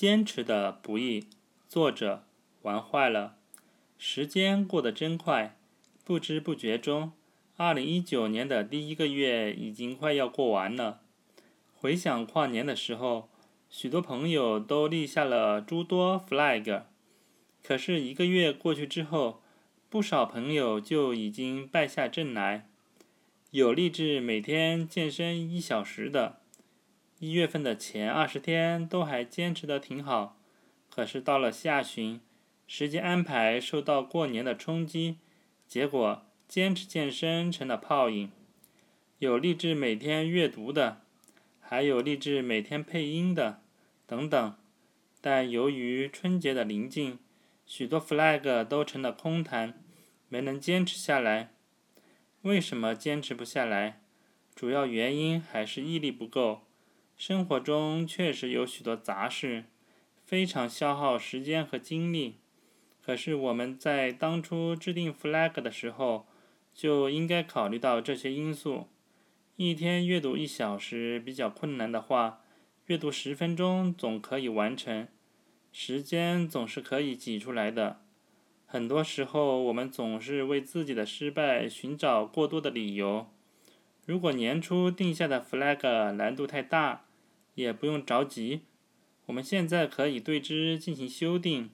坚持的不易。作者玩坏了。时间过得真快，不知不觉中，二零一九年的第一个月已经快要过完了。回想跨年的时候，许多朋友都立下了诸多 flag，可是一个月过去之后，不少朋友就已经败下阵来。有立志每天健身一小时的，一月份的前二十天都还坚持的挺好。可是到了下旬，时间安排受到过年的冲击，结果坚持健身成了泡影。有励志每天阅读的，还有励志每天配音的，等等。但由于春节的临近，许多 flag 都成了空谈，没能坚持下来。为什么坚持不下来？主要原因还是毅力不够。生活中确实有许多杂事，非常消耗时间和精力。可是我们在当初制定 flag 的时候，就应该考虑到这些因素。一天阅读一小时比较困难的话，阅读十分钟总可以完成。时间总是可以挤出来的。很多时候，我们总是为自己的失败寻找过多的理由。如果年初定下的 flag 难度太大，也不用着急，我们现在可以对之进行修订，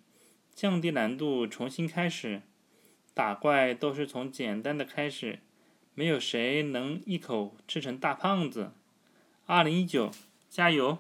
降低难度，重新开始。打怪都是从简单的开始，没有谁能一口吃成大胖子。二零一九，加油！